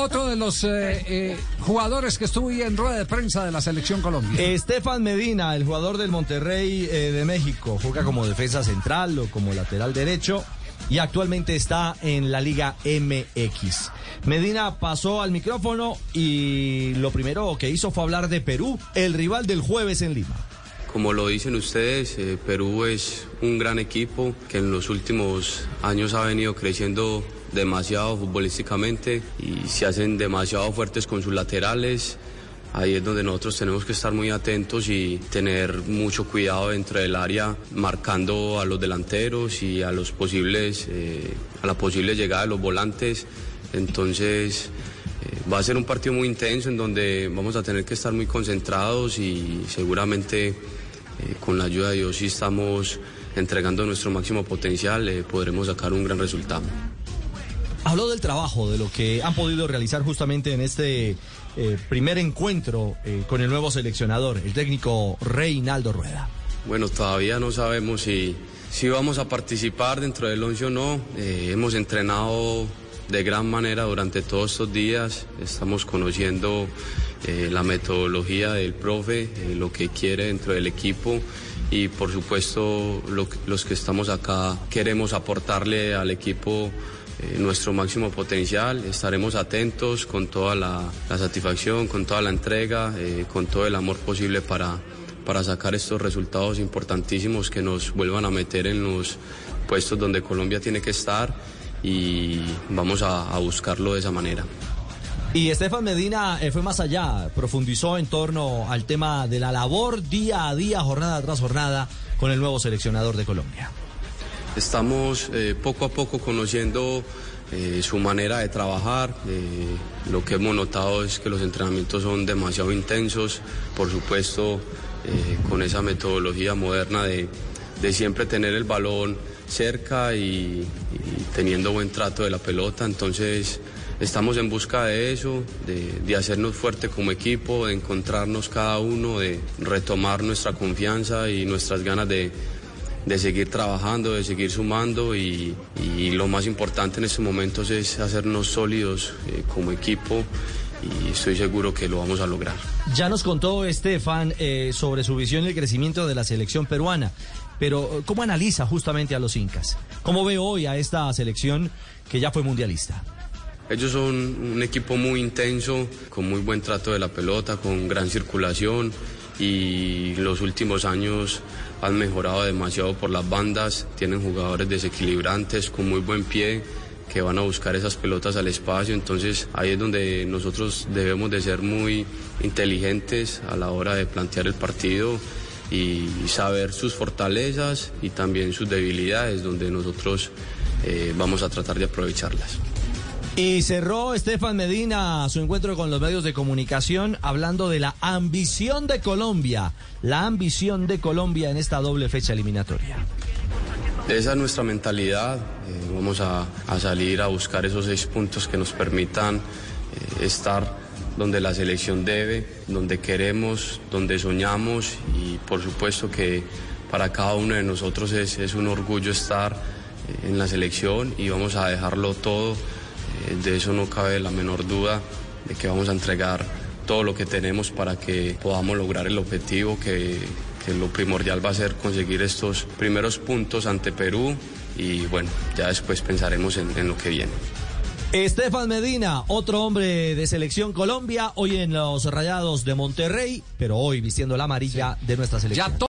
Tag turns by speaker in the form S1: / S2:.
S1: otro de los eh, eh, jugadores que estuvo en rueda de prensa de la selección Colombia.
S2: Estefan Medina, el jugador del Monterrey eh, de México, juega como defensa central o como lateral derecho y actualmente está en la Liga MX. Medina pasó al micrófono y lo primero que hizo fue hablar de Perú, el rival del jueves en Lima.
S3: Como lo dicen ustedes, eh, Perú es un gran equipo que en los últimos años ha venido creciendo demasiado futbolísticamente y se hacen demasiado fuertes con sus laterales. Ahí es donde nosotros tenemos que estar muy atentos y tener mucho cuidado dentro del área, marcando a los delanteros y a los posibles, eh, a la posible llegada de los volantes. Entonces eh, va a ser un partido muy intenso en donde vamos a tener que estar muy concentrados y seguramente eh, con la ayuda de Dios si estamos entregando nuestro máximo potencial eh, podremos sacar un gran resultado.
S2: Habló del trabajo, de lo que han podido realizar justamente en este eh, primer encuentro con el nuevo seleccionador, el técnico Reinaldo Rueda.
S3: Bueno, todavía no sabemos si, si vamos a participar dentro del once o no. Hemos entrenado de gran manera durante todos estos días. Estamos conociendo eh, la metodología del profe, eh, lo que quiere dentro del equipo y por supuesto los que estamos acá queremos aportarle al equipo eh, nuestro máximo potencial. Estaremos atentos con toda la, satisfacción, con toda la entrega, con todo el amor posible para, para sacar estos resultados importantísimos que nos vuelvan a meter en los puestos donde Colombia tiene que estar y vamos a buscarlo de esa manera.
S2: Y Estefan Medina eh, fue más allá, profundizó en torno al tema de la labor día a día, jornada tras jornada, con el nuevo seleccionador de Colombia.
S3: Estamos eh, poco a poco conociendo eh, su manera de trabajar. lo que hemos notado es que los entrenamientos son demasiado intensos, por supuesto, con esa metodología moderna de, de siempre tener el balón cerca y, y teniendo buen trato de la pelota. Entonces, estamos en busca de eso, de, hacernos fuerte como equipo, de encontrarnos cada uno, de retomar nuestra confianza y nuestras ganas de seguir trabajando, de seguir sumando y, lo más importante en estos momentos es hacernos sólidos eh, como equipo y estoy seguro que lo vamos a lograr.
S2: Ya nos contó Estefan eh, sobre su visión y el crecimiento de la selección peruana, pero ¿cómo analiza justamente a los incas? ¿Cómo ve hoy a esta selección que ya fue mundialista?
S3: Ellos son un equipo muy intenso, con muy buen trato de la pelota, con gran circulación y los últimos años han mejorado demasiado por las bandas, tienen jugadores desequilibrantes con muy buen pie que van a buscar esas pelotas al espacio, entonces ahí es donde nosotros debemos de ser muy inteligentes a la hora de plantear el partido y saber sus fortalezas y también sus debilidades, donde nosotros eh, vamos a tratar de aprovecharlas.
S2: Y cerró Estefan Medina su encuentro con los medios de comunicación hablando de la ambición de Colombia, la ambición de Colombia en esta doble fecha eliminatoria.
S3: Esa es nuestra mentalidad. eh, vamos a, a salir a buscar esos seis puntos que nos permitan eh, estar donde la selección debe, donde queremos, donde soñamos y por supuesto que para cada uno de nosotros es, es un orgullo estar eh, en la selección y vamos a dejarlo todo. De eso no cabe la menor duda de que vamos a entregar todo lo que tenemos para que podamos lograr el objetivo que, que lo primordial va a ser conseguir estos primeros puntos ante Perú y bueno, ya después pensaremos en, en lo que viene.
S2: Estefan Medina, otro hombre de selección Colombia, hoy en los Rayados de Monterrey, pero hoy vistiendo la amarilla de nuestra selección.
S1: Ya